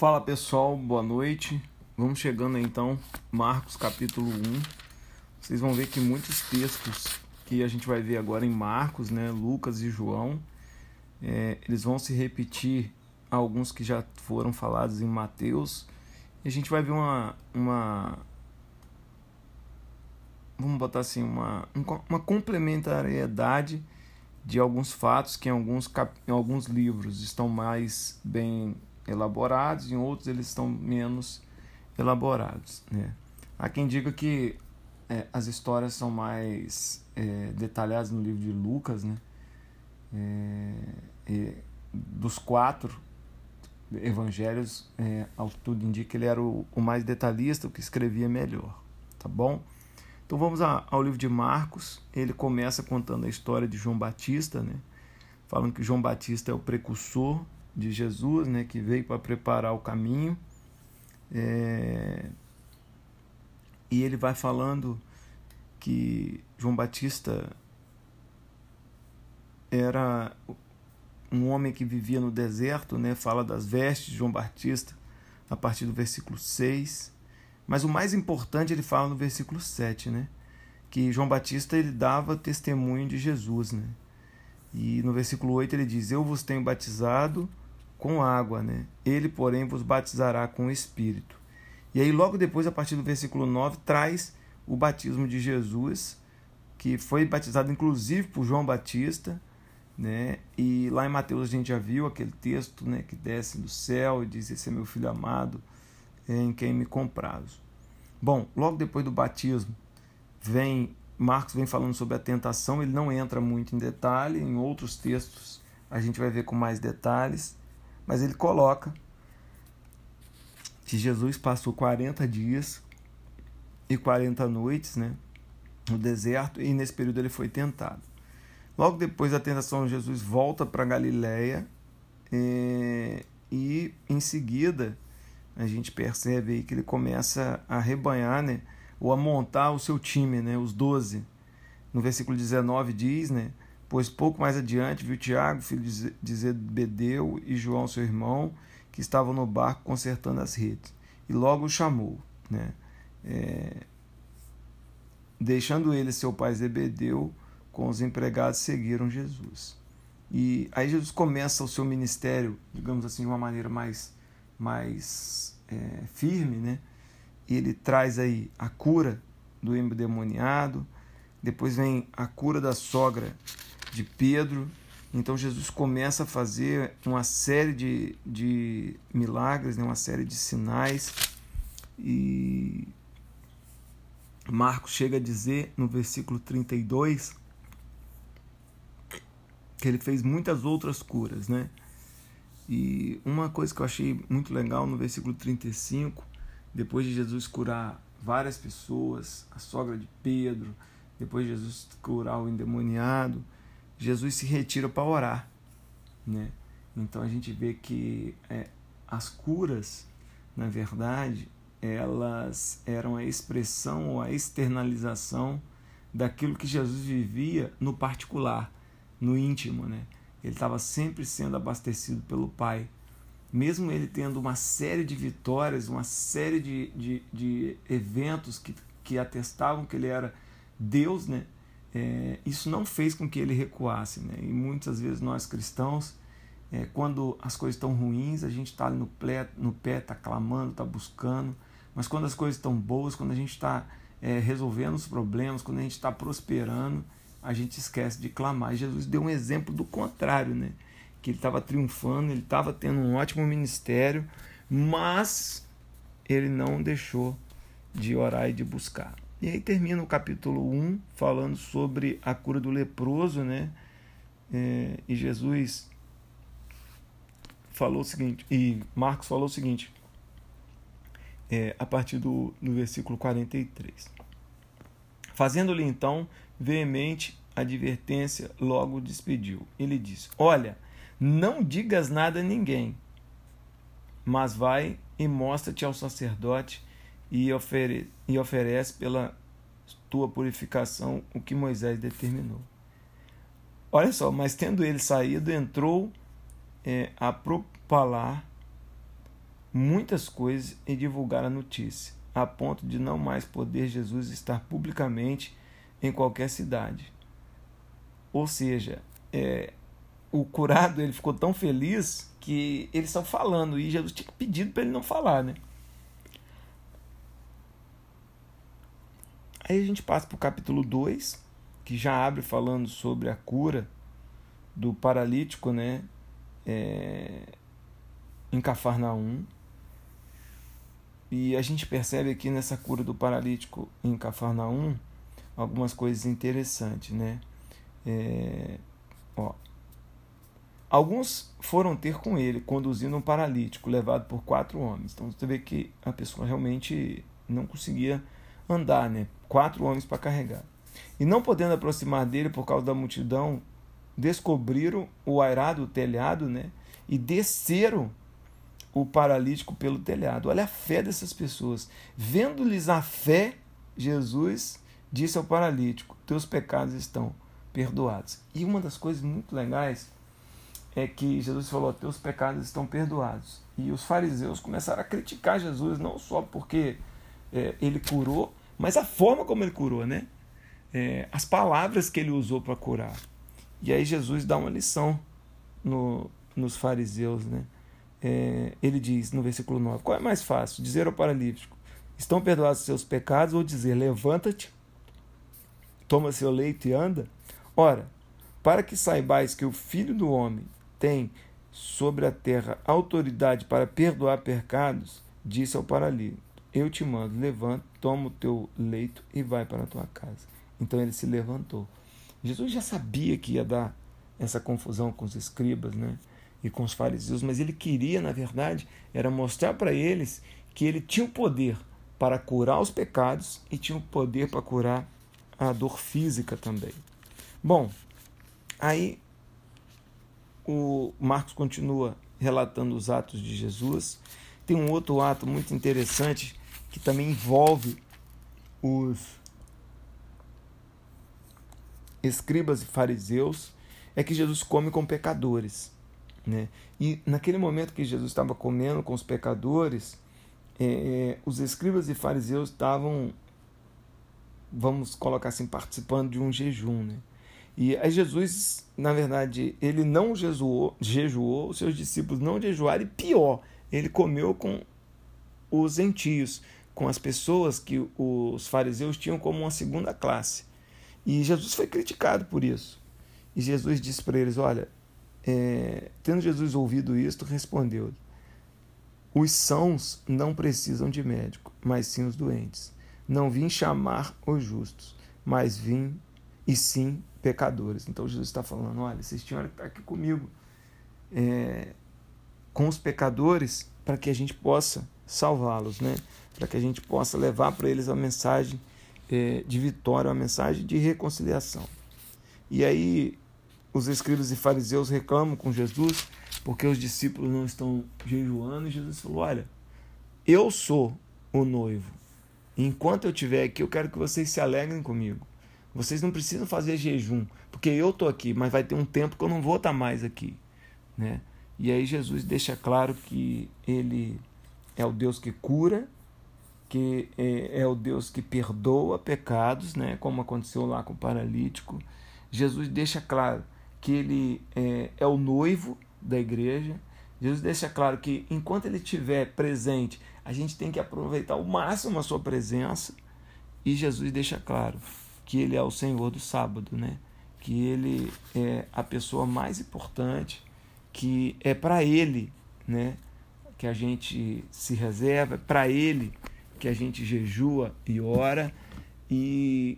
Fala pessoal, boa noite. Vamos chegando então, Marcos capítulo 1. Vocês vão ver que muitos textos que a gente vai ver agora em Marcos, né, Lucas e João, é, eles vão se repetir alguns que já foram falados em Mateus. E a gente vai ver uma, uma vamos botar assim, uma, uma complementariedade de alguns fatos que em alguns, cap, em alguns livros estão mais bem elaborados, em outros eles estão menos elaborados. Né? Há quem diga que é, as histórias são mais é, detalhadas no livro de Lucas, né? É, dos quatro evangelhos, é, ao que tudo indica, ele era o, o, mais detalhista, o que escrevia melhor, tá bom? Então vamos a, ao livro de Marcos, ele começa contando a história de João Batista, né? Falando que João Batista é o precursor de Jesus, né? Que veio para preparar o caminho. É... E ele vai falando que João Batista era um homem que vivia no deserto, né? fala das vestes de João Batista a partir do versículo 6. Mas o mais importante ele fala no versículo 7, né? que João Batista ele dava testemunho de Jesus. Né? E no versículo 8 ele diz: Eu vos tenho batizado com água, né? ele, porém, vos batizará com o Espírito. E aí, logo depois, a partir do versículo 9, traz o batismo de Jesus, que foi batizado inclusive por João Batista né? E lá em Mateus a gente já viu aquele texto, né, que desce do céu e diz: "Esse é meu filho amado, em quem me comprazo". Bom, logo depois do batismo, vem Marcos vem falando sobre a tentação, ele não entra muito em detalhe, em outros textos a gente vai ver com mais detalhes, mas ele coloca que Jesus passou 40 dias e 40 noites, né, no deserto, e nesse período ele foi tentado. Logo depois da tentação, Jesus volta para Galiléia é, e em seguida a gente percebe aí que ele começa a rebanhar, né, ou a montar o seu time, né, os doze. No versículo 19 diz, né, pois pouco mais adiante viu Tiago, filho de Zebedeu, e João, seu irmão, que estavam no barco consertando as redes. E logo o chamou, né, é, deixando ele seu pai Zebedeu com os empregados seguiram Jesus. E aí Jesus começa o seu ministério, digamos assim, de uma maneira mais, mais é, firme, né? Ele traz aí a cura do endemoniado, depois vem a cura da sogra de Pedro. Então Jesus começa a fazer uma série de, de milagres, né? uma série de sinais. E Marcos chega a dizer no versículo 32 que ele fez muitas outras curas, né? E uma coisa que eu achei muito legal no versículo 35, depois de Jesus curar várias pessoas, a sogra de Pedro, depois de Jesus curar o endemoniado, Jesus se retira para orar, né? Então a gente vê que é, as curas, na verdade, elas eram a expressão ou a externalização daquilo que Jesus vivia no particular no íntimo, né? Ele estava sempre sendo abastecido pelo Pai. Mesmo ele tendo uma série de vitórias, uma série de, de, de eventos que, que atestavam que ele era Deus, né? É, isso não fez com que ele recuasse. Né? E muitas vezes nós cristãos, é, quando as coisas estão ruins, a gente está no, pé, no pé, está clamando, está buscando. Mas quando as coisas estão boas, quando a gente está é, resolvendo os problemas, quando a gente está prosperando, a gente esquece de clamar. Jesus deu um exemplo do contrário, né? Que ele estava triunfando, ele estava tendo um ótimo ministério, mas ele não deixou de orar e de buscar. E aí termina o capítulo 1 falando sobre a cura do leproso, né? É, e Jesus falou o seguinte, e Marcos falou o seguinte, é, a partir do, do versículo 43. Fazendo-lhe então veemente advertência, logo despediu. Ele disse: Olha, não digas nada a ninguém, mas vai e mostra-te ao sacerdote e, ofere e oferece pela tua purificação o que Moisés determinou. Olha só, mas tendo ele saído, entrou é, a propalar muitas coisas e divulgar a notícia, a ponto de não mais poder Jesus estar publicamente em qualquer cidade. Ou seja, é, o curado ele ficou tão feliz que eles estão falando e Jesus tinha pedido para ele não falar, né? Aí a gente passa para o capítulo 2, que já abre falando sobre a cura do paralítico, né? É, em Cafarnaum. E a gente percebe aqui nessa cura do paralítico em Cafarnaum algumas coisas interessantes, né? É, ó, alguns foram ter com ele, conduzindo um paralítico levado por quatro homens. Então você vê que a pessoa realmente não conseguia andar, né? Quatro homens para carregar. E não podendo aproximar dele por causa da multidão, descobriram o airado, o telhado, né? E desceram o paralítico pelo telhado. Olha a fé dessas pessoas. Vendo-lhes a fé, Jesus disse ao paralítico: Teus pecados estão perdoados. E uma das coisas muito legais é que Jesus falou: Teus pecados estão perdoados. E os fariseus começaram a criticar Jesus, não só porque é, ele curou, mas a forma como ele curou, né? É, as palavras que ele usou para curar. E aí Jesus dá uma lição no, nos fariseus, né? é, ele diz no versículo 9: Qual é mais fácil? Dizer ao paralítico: Estão perdoados os seus pecados? Ou dizer: Levanta-te, toma seu leito e anda? Ora, para que saibais que o Filho do Homem tem sobre a terra autoridade para perdoar pecados, disse ao paralítico: Eu te mando, levanta, toma o teu leito e vai para a tua casa. Então ele se levantou. Jesus já sabia que ia dar essa confusão com os escribas, né? e com os fariseus, mas ele queria, na verdade, era mostrar para eles que ele tinha o poder para curar os pecados e tinha o poder para curar a dor física também. Bom, aí o Marcos continua relatando os atos de Jesus. Tem um outro ato muito interessante que também envolve os escribas e fariseus, é que Jesus come com pecadores. Né? E naquele momento que Jesus estava comendo com os pecadores, é, é, os escribas e fariseus estavam, vamos colocar assim, participando de um jejum. Né? E aí Jesus, na verdade, ele não jejuou, jejuou, os seus discípulos não jejuaram, e pior, ele comeu com os gentios, com as pessoas que os fariseus tinham como uma segunda classe. E Jesus foi criticado por isso. E Jesus disse para eles: Olha, é, tendo Jesus ouvido isto, respondeu: Os sãos não precisam de médico, mas sim os doentes. Não vim chamar os justos, mas vim e sim pecadores. Então Jesus está falando: olha, vocês tinham que estar aqui comigo, é, com os pecadores, para que a gente possa salvá-los, né? para que a gente possa levar para eles a mensagem é, de vitória, a mensagem de reconciliação. E aí os escribas e fariseus reclamam com Jesus porque os discípulos não estão jejuando e Jesus falou: Olha, eu sou o noivo. enquanto eu estiver aqui, eu quero que vocês se alegrem comigo. Vocês não precisam fazer jejum, porque eu estou aqui, mas vai ter um tempo que eu não vou estar mais aqui. Né? E aí Jesus deixa claro que ele é o Deus que cura, que é, é o Deus que perdoa pecados, né? como aconteceu lá com o paralítico. Jesus deixa claro que ele é, é o noivo da igreja. Jesus deixa claro que enquanto ele estiver presente, a gente tem que aproveitar ao máximo a sua presença. E Jesus deixa claro que ele é o Senhor do sábado, né? Que ele é a pessoa mais importante, que é para ele, né? Que a gente se reserva, é para ele que a gente jejua e ora. E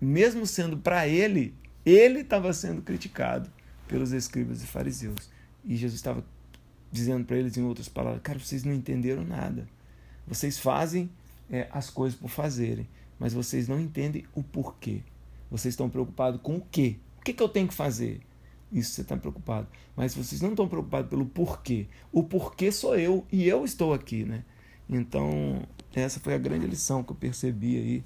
mesmo sendo para ele, ele estava sendo criticado pelos escribas e fariseus. E Jesus estava dizendo para eles, em outras palavras: Cara, vocês não entenderam nada. Vocês fazem é, as coisas por fazerem, mas vocês não entendem o porquê. Vocês estão preocupados com o quê? O que, que eu tenho que fazer? Isso você está preocupado. Mas vocês não estão preocupados pelo porquê. O porquê sou eu e eu estou aqui, né? Então, essa foi a grande lição que eu percebi aí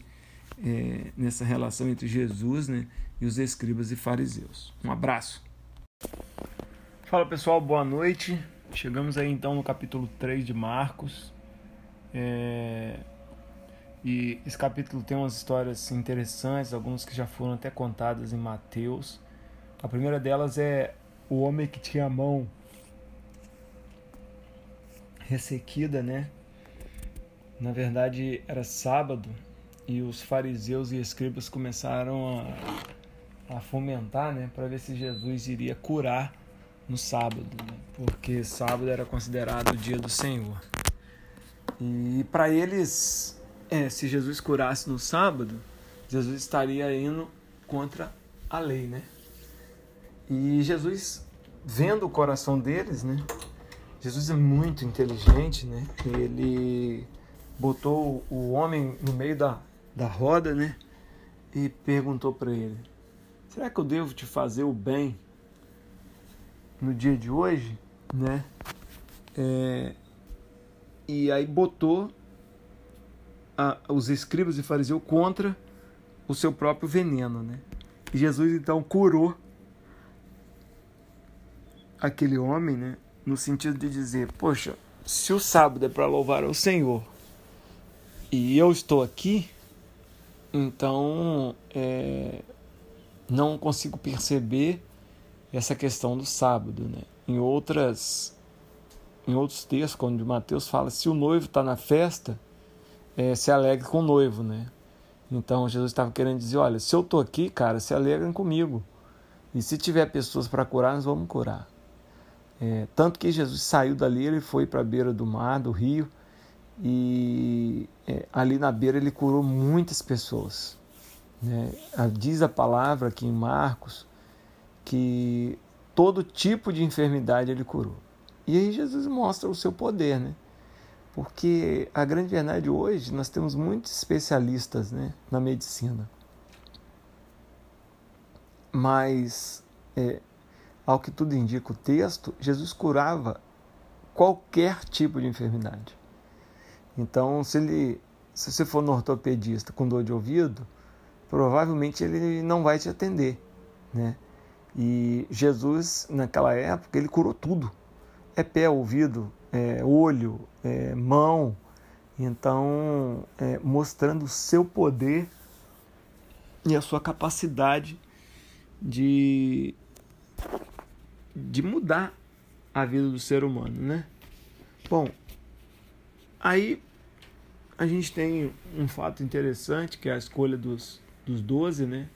é, nessa relação entre Jesus né, e os escribas e fariseus. Um abraço. Fala pessoal, boa noite. chegamos aí então no capítulo 3 de Marcos. É... E esse capítulo tem umas histórias interessantes, algumas que já foram até contadas em Mateus. A primeira delas é o homem que tinha a mão ressequida, né? Na verdade era sábado e os fariseus e escribas começaram a, a fomentar, né, para ver se Jesus iria curar no sábado, né? porque sábado era considerado o dia do Senhor. E para eles, é, se Jesus curasse no sábado, Jesus estaria indo contra a lei, né? E Jesus, vendo o coração deles, né? Jesus é muito inteligente, né? Ele botou o homem no meio da, da roda, né? E perguntou para ele: Será que eu devo te fazer o bem no dia de hoje, né? É, e aí botou a, os escribas e fariseus contra o seu próprio veneno, né? E Jesus então curou aquele homem, né? No sentido de dizer, poxa, se o sábado é para louvar ao Senhor e eu estou aqui, então é, não consigo perceber essa questão do sábado, né? Em outras, em outros textos, quando Mateus fala, se o noivo está na festa, é, se alegre com o noivo, né? Então Jesus estava querendo dizer, olha, se eu estou aqui, cara, se alegrem comigo. E se tiver pessoas para curar, nós vamos curar. É, tanto que Jesus saiu dali, ele foi para a beira do mar, do rio, e é, ali na beira ele curou muitas pessoas. Né? Diz a palavra aqui em Marcos que todo tipo de enfermidade ele curou. E aí Jesus mostra o seu poder, né? Porque a grande verdade hoje, nós temos muitos especialistas né, na medicina. Mas, é, ao que tudo indica o texto, Jesus curava qualquer tipo de enfermidade. Então, se, ele, se você for no ortopedista com dor de ouvido, provavelmente ele não vai te atender, né? E Jesus, naquela época, ele curou tudo. É pé, ouvido, é olho, é mão. Então, é, mostrando o seu poder e a sua capacidade de, de mudar a vida do ser humano, né? Bom, aí a gente tem um fato interessante que é a escolha dos, dos 12, né?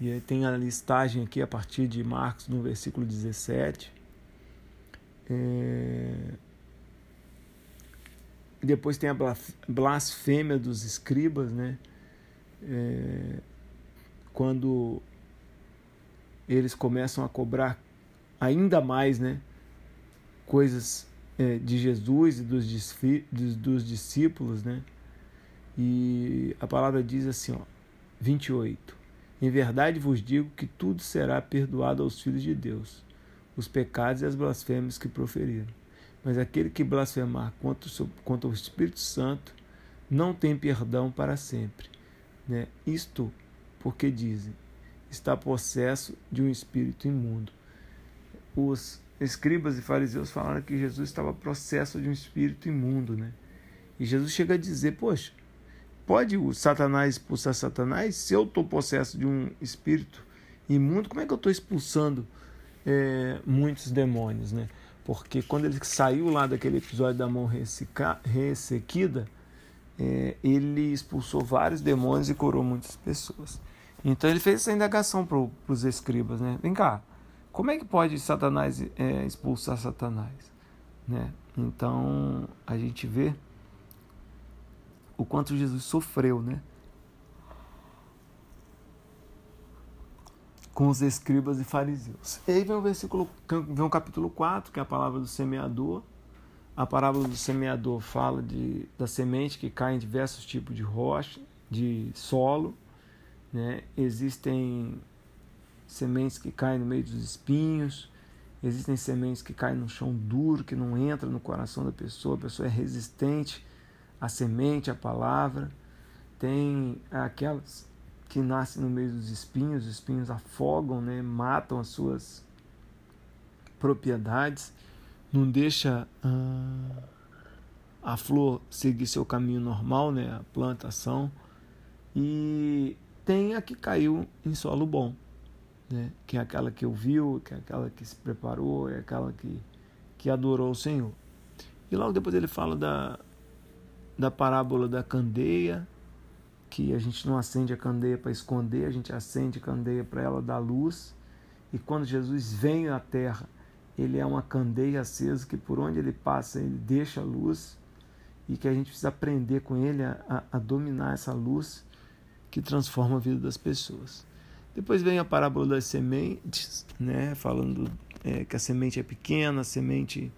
E aí tem a listagem aqui a partir de Marcos, no versículo 17. É... Depois tem a blasfêmia dos escribas, né? É... Quando eles começam a cobrar ainda mais, né? Coisas é, de Jesus e dos, dos discípulos, né? E a palavra diz assim, ó, 28. Em verdade vos digo que tudo será perdoado aos filhos de Deus, os pecados e as blasfêmias que proferiram. Mas aquele que blasfemar contra o, contra o Espírito Santo não tem perdão para sempre. Né? Isto porque dizem, está possesso de um espírito imundo. Os escribas e fariseus falaram que Jesus estava possesso de um espírito imundo, né? E Jesus chega a dizer, poxa, Pode o Satanás expulsar Satanás? Se eu estou possesso de um espírito imundo, como é que eu estou expulsando é, muitos demônios, né? Porque quando ele saiu lá daquele episódio da mão ressequida, é, ele expulsou vários demônios e curou muitas pessoas. Então ele fez essa indagação para os escribas, né? Vem cá, como é que pode Satanás é, expulsar Satanás, né? Então a gente vê o quanto Jesus sofreu, né? Com os escribas e fariseus. E aí vem o versículo, vem o capítulo 4, que é a palavra do semeador. A parábola do semeador fala de, da semente que cai em diversos tipos de rocha, de solo. Né? Existem sementes que caem no meio dos espinhos, existem sementes que caem no chão duro, que não entra no coração da pessoa, a pessoa é resistente a semente, a palavra, tem aquelas que nascem no meio dos espinhos, os espinhos afogam, né, matam as suas propriedades. não deixa ah, a flor seguir seu caminho normal, né, a plantação, e tem a que caiu em solo bom, né, que é aquela que ouviu, que é aquela que se preparou, é aquela que, que adorou o Senhor. E logo depois ele fala da, da parábola da candeia, que a gente não acende a candeia para esconder, a gente acende a candeia para ela dar luz. E quando Jesus vem à terra, ele é uma candeia acesa que por onde ele passa ele deixa a luz e que a gente precisa aprender com ele a, a, dominar essa luz que transforma a vida das pessoas. Depois vem a parábola das sementes, né, falando é, que a semente é pequena, a semente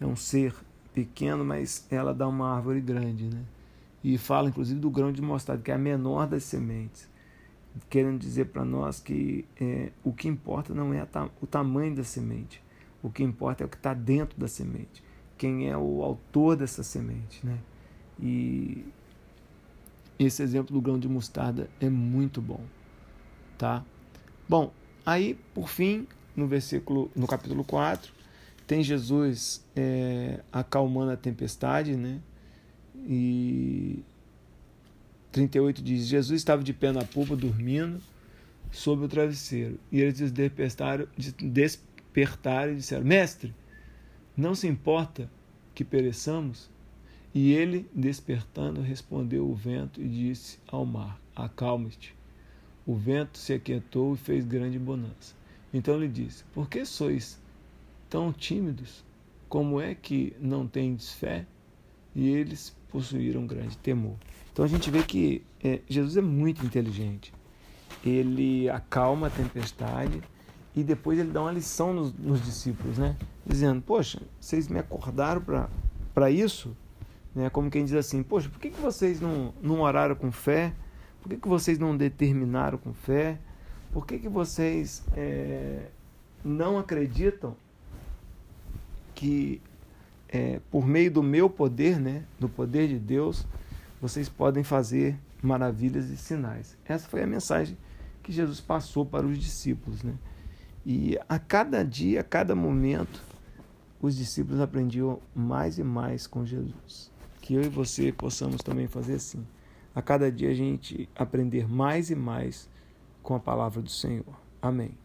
é um ser pequeno, mas ela dá uma árvore grande, né? E fala inclusive do grão de mostarda, que é a menor das sementes, querendo dizer para nós que é, o que importa não é o tamanho da semente, o que importa é o que está dentro da semente quem é o autor dessa semente, né? E esse exemplo do grão de mostarda é muito bom, tá? Bom, aí por fim, no versículo, no capítulo 4, tem Jesus é, acalmando a tempestade, né? E 38 diz: Jesus estava de pé na polpa dormindo sob o travesseiro. E eles despertaram, despertaram e disseram: Mestre, não se importa que pereçamos? E ele, despertando, respondeu o vento e disse ao mar: Acalme-te. O vento se aquietou e fez grande bonança. Então lhe disse: Por que sois tão tímidos? Como é que não tendes fé? E eles possuíram grande temor. Então a gente vê que é, Jesus é muito inteligente. Ele acalma a tempestade, e depois ele dá uma lição nos, nos discípulos, né? Dizendo, poxa, vocês me acordaram para isso? Né? Como quem diz assim, poxa, por que, que vocês não, não oraram com fé? Por que, que vocês não determinaram com fé? Por que, que vocês é, não acreditam que é, por meio do meu poder, né, do poder de Deus, vocês podem fazer maravilhas e sinais? Essa foi a mensagem que Jesus passou para os discípulos, né? E a cada dia, a cada momento, os discípulos aprendiam mais e mais com Jesus. Que eu e você possamos também fazer assim. A cada dia a gente aprender mais e mais com a palavra do Senhor. Amém.